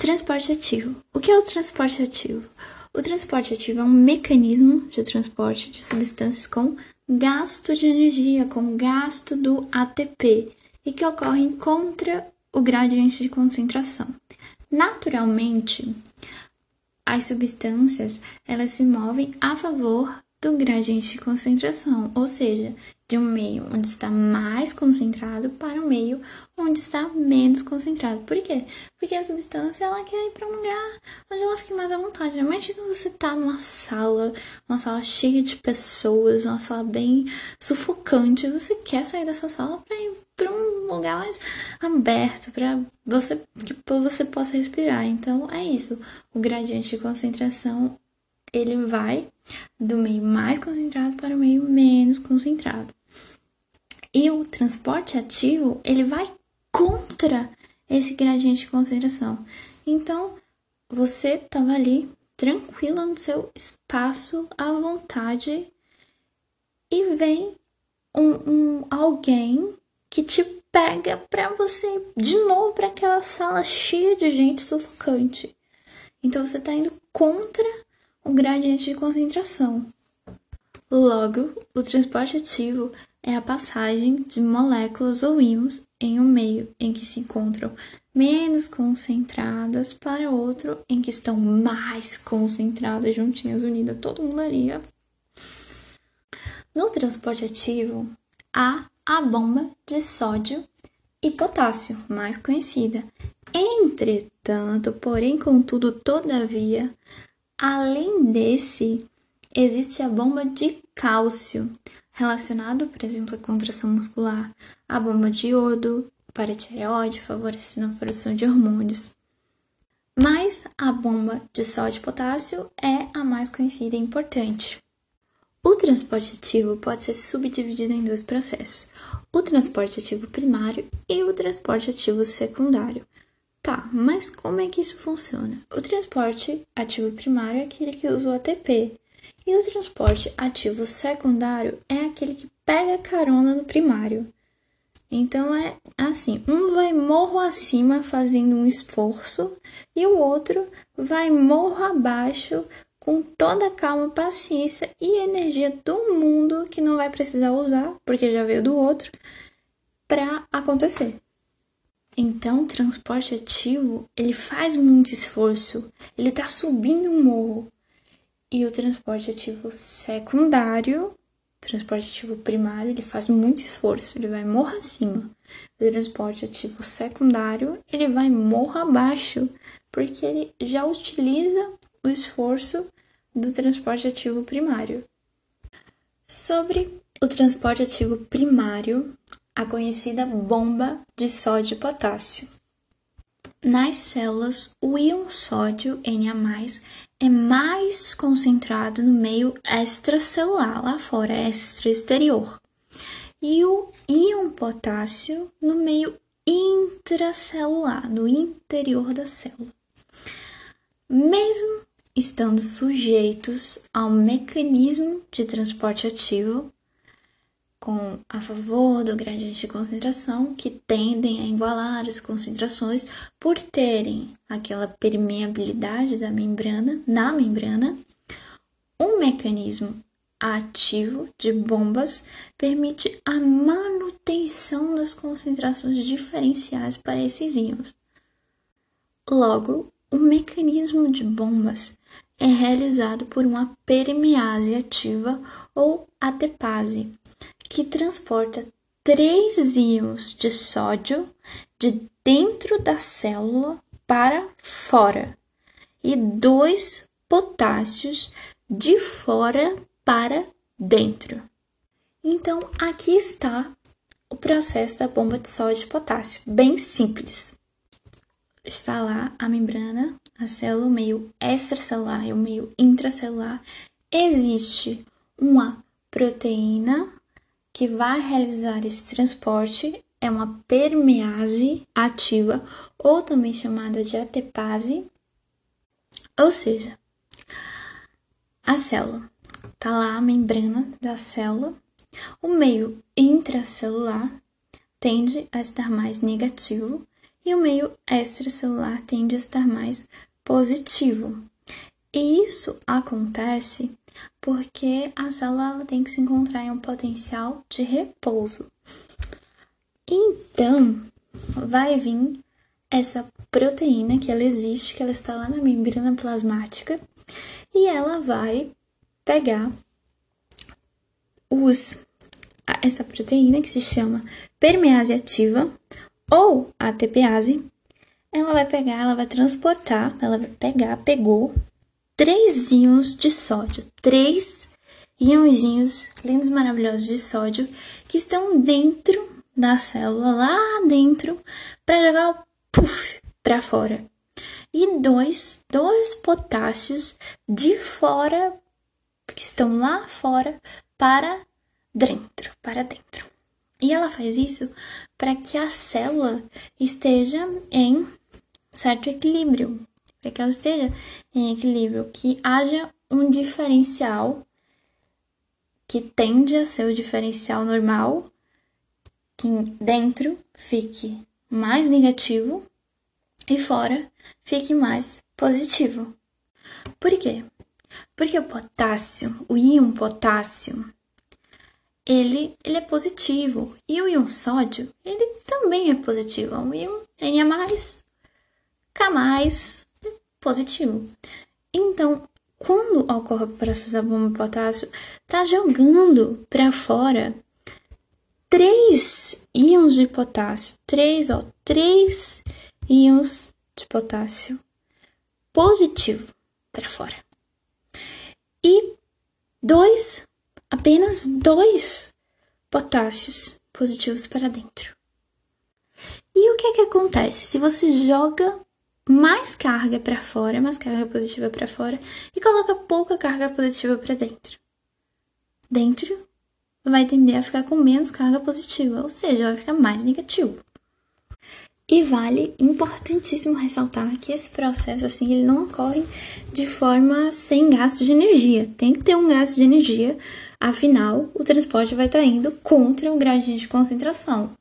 Transporte ativo. O que é o transporte ativo? O transporte ativo é um mecanismo de transporte de substâncias com gasto de energia, com gasto do ATP, e que ocorre contra o gradiente de concentração. Naturalmente, as substâncias elas se movem a favor do gradiente de concentração, ou seja, de um meio onde está mais concentrado para um meio onde está menos concentrado. Por quê? Porque a substância ela quer ir para um lugar onde ela fique mais à vontade. Imagina você estar tá numa sala, uma sala cheia de pessoas, uma sala bem sufocante, você quer sair dessa sala para ir para um lugar mais aberto, para você que você possa respirar. Então é isso. O gradiente de concentração ele vai do meio mais concentrado para o meio menos concentrado. E o transporte ativo, ele vai contra esse gradiente de concentração. Então, você estava ali tranquila no seu espaço à vontade e vem um, um alguém que te pega para você de novo para aquela sala cheia de gente sufocante. Então você está indo contra o gradiente de concentração. Logo, o transporte ativo é a passagem de moléculas ou íons em um meio em que se encontram menos concentradas para outro em que estão mais concentradas, juntinhas, unidas, todo mundo ali. No transporte ativo, há a bomba de sódio e potássio, mais conhecida. Entretanto, porém, contudo, todavia, além desse, existe a bomba de cálcio, relacionado, por exemplo, à contração muscular, a bomba de iodo para tireoide, favorecendo a produção de hormônios. Mas a bomba de sódio e potássio é a mais conhecida e importante. O transporte ativo pode ser subdividido em dois processos: o transporte ativo primário e o transporte ativo secundário. Tá, mas como é que isso funciona? O transporte ativo primário é aquele que usa o ATP, e o transporte ativo secundário é aquele que pega carona no primário. Então é assim, um vai morro acima fazendo um esforço e o outro vai morro abaixo com toda a calma, paciência e energia do mundo que não vai precisar usar, porque já veio do outro, para acontecer. Então, o transporte ativo, ele faz muito esforço, ele está subindo um morro, e o transporte ativo secundário, transporte ativo primário, ele faz muito esforço, ele vai morro acima. O transporte ativo secundário, ele vai morro abaixo, porque ele já utiliza o esforço do transporte ativo primário. Sobre o transporte ativo primário, a conhecida bomba de sódio e potássio. Nas células, o íon sódio Na+, é mais concentrado no meio extracelular, lá fora, extra-exterior. E o íon potássio no meio intracelular, no interior da célula. Mesmo estando sujeitos ao mecanismo de transporte ativo, com a favor do gradiente de concentração, que tendem a igualar as concentrações por terem aquela permeabilidade da membrana na membrana. Um mecanismo ativo de bombas permite a manutenção das concentrações diferenciais para esses íons. Logo, o mecanismo de bombas é realizado por uma permease ativa ou ATPase, que transporta três íons de sódio de dentro da célula para fora e dois potássios de fora para dentro. Então, aqui está o processo da bomba de sódio e potássio, bem simples. Está lá a membrana, a célula, o meio extracelular e o meio intracelular. Existe uma proteína que vai realizar esse transporte é uma permease ativa, ou também chamada de atepase, ou seja, a célula tá lá a membrana da célula, o meio intracelular tende a estar mais negativo e o meio extracelular tende a estar mais positivo. E isso acontece porque a célula tem que se encontrar em um potencial de repouso. Então, vai vir essa proteína que ela existe, que ela está lá na membrana plasmática, e ela vai pegar os essa proteína que se chama permease ativa ou ATPase, ela vai pegar, ela vai transportar, ela vai pegar, pegou três íons de sódio, três íonzinhos lindos, maravilhosos de sódio que estão dentro da célula, lá dentro, para jogar o puff para fora. E dois, dois potássios de fora, que estão lá fora, para dentro, para dentro. E ela faz isso para que a célula esteja em certo equilíbrio, para que ela esteja em equilíbrio, que haja um diferencial que tende a ser o diferencial normal, que dentro fique mais negativo e fora fique mais positivo. Por quê? Porque o potássio, o íon potássio, ele, ele é positivo. E o íon sódio, ele também é positivo. É um íon Na+, K+, positivo. Então, quando ocorre o processo da bomba de potássio, tá jogando para fora três íons de potássio, três, ó, três íons de potássio positivo para fora. E dois apenas dois potássios positivos para dentro. E o que, é que acontece se você joga mais carga para fora, mais carga positiva para fora e coloca pouca carga positiva para dentro? Dentro vai tender a ficar com menos carga positiva, ou seja, vai ficar mais negativo. E vale importantíssimo ressaltar que esse processo assim, ele não ocorre de forma sem gasto de energia. Tem que ter um gasto de energia, afinal, o transporte vai estar indo contra o gradiente de concentração.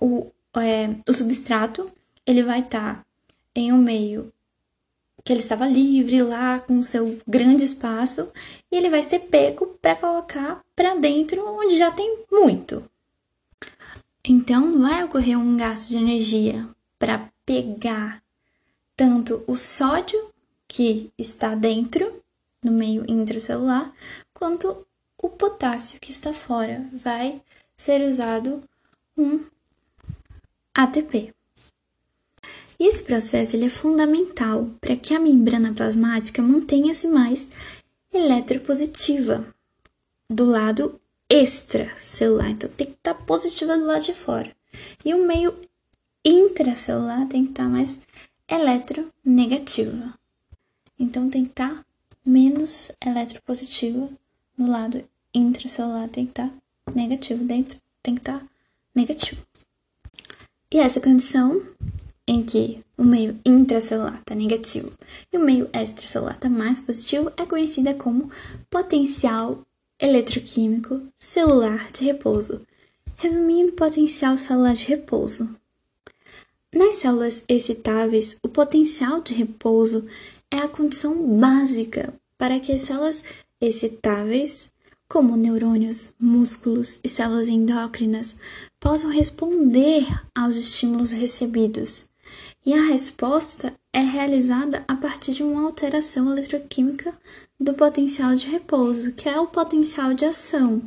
O, é, o substrato, ele vai estar em um meio que ele estava livre lá com seu grande espaço e ele vai ser pego para colocar para dentro onde já tem muito. Então, vai ocorrer um gasto de energia para pegar tanto o sódio que está dentro, no meio intracelular, quanto o potássio que está fora. Vai ser usado um ATP. E esse processo ele é fundamental para que a membrana plasmática mantenha-se mais eletropositiva do lado extracelular, então tem que estar tá positiva do lado de fora. E o meio intracelular tem que estar tá mais eletronegativa. Então tem que estar tá menos eletropositiva no lado intracelular, tem que estar negativo, dentro tem que estar negativo. E essa condição em que o meio intracelular está negativo e o meio extracelular está mais positivo é conhecida como potencial eletroquímico celular de repouso. Resumindo, potencial celular de repouso. Nas células excitáveis, o potencial de repouso é a condição básica para que as células excitáveis, como neurônios, músculos e células endócrinas, possam responder aos estímulos recebidos. E a resposta é realizada a partir de uma alteração eletroquímica do potencial de repouso, que é o potencial de ação.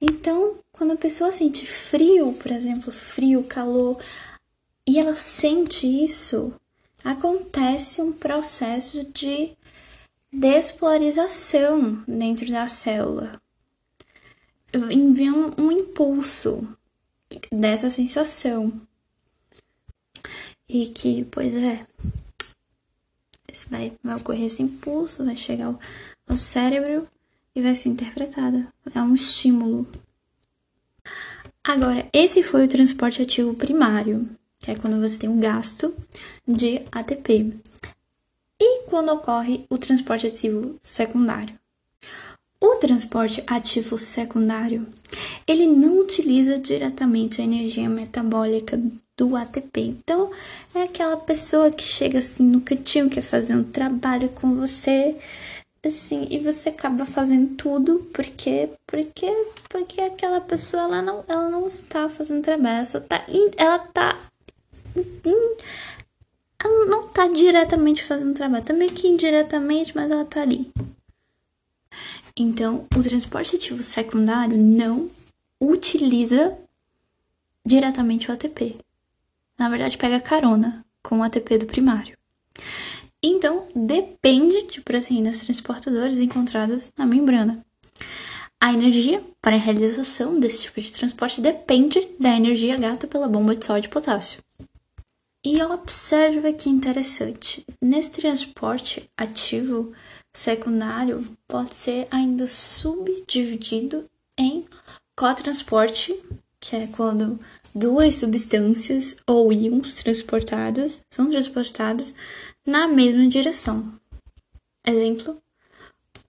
Então, quando a pessoa sente frio, por exemplo, frio, calor, e ela sente isso, acontece um processo de despolarização dentro da célula. Envia um, um impulso dessa sensação. E que, pois é, vai, vai ocorrer esse impulso, vai chegar ao, ao cérebro e vai ser interpretada. É um estímulo. Agora, esse foi o transporte ativo primário, que é quando você tem um gasto de ATP. E quando ocorre o transporte ativo secundário? O transporte ativo secundário, ele não utiliza diretamente a energia metabólica do ATP. Então, é aquela pessoa que chega assim no cantinho, quer fazer um trabalho com você, assim, e você acaba fazendo tudo porque porque porque aquela pessoa ela não ela não está fazendo trabalho, ela só tá ela tá ela não tá diretamente fazendo trabalho, tá meio que indiretamente, mas ela tá ali. Então, o transporte ativo secundário não utiliza diretamente o ATP. Na verdade, pega carona com o ATP do primário. Então, depende de proteínas transportadoras encontradas na membrana. A energia para a realização desse tipo de transporte depende da energia gasta pela bomba de sódio e potássio. E observa que interessante, nesse transporte ativo, secundário pode ser ainda subdividido em cotransporte, que é quando duas substâncias ou íons transportados são transportados na mesma direção. Exemplo: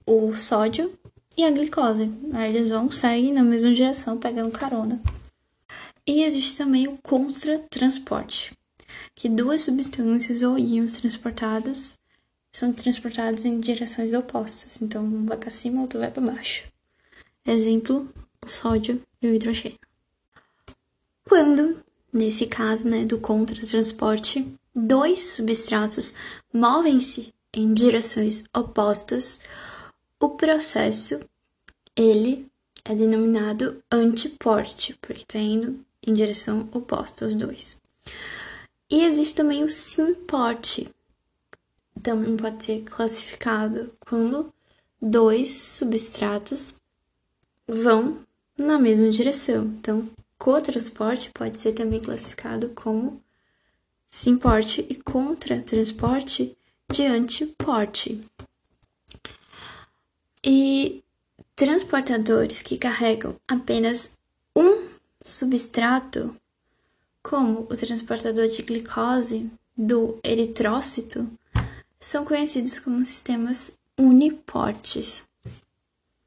o sódio e a glicose. Aí eles vão sair na mesma direção, pegando carona. E existe também o contratransporte, que duas substâncias ou íons transportados são transportados em direções opostas. Então, um vai para cima, outro vai para baixo. Exemplo, o sódio e o hidrogênio. Quando, nesse caso, né, do contratransporte, dois substratos movem-se em direções opostas, o processo ele é denominado antiporte, porque está indo em direção oposta os dois. E existe também o simporte, também pode ser classificado quando dois substratos vão na mesma direção. Então, cotransporte pode ser também classificado como simporte e contratransporte de antiporte. E transportadores que carregam apenas um substrato, como o transportador de glicose do eritrócito, são conhecidos como sistemas uniportes.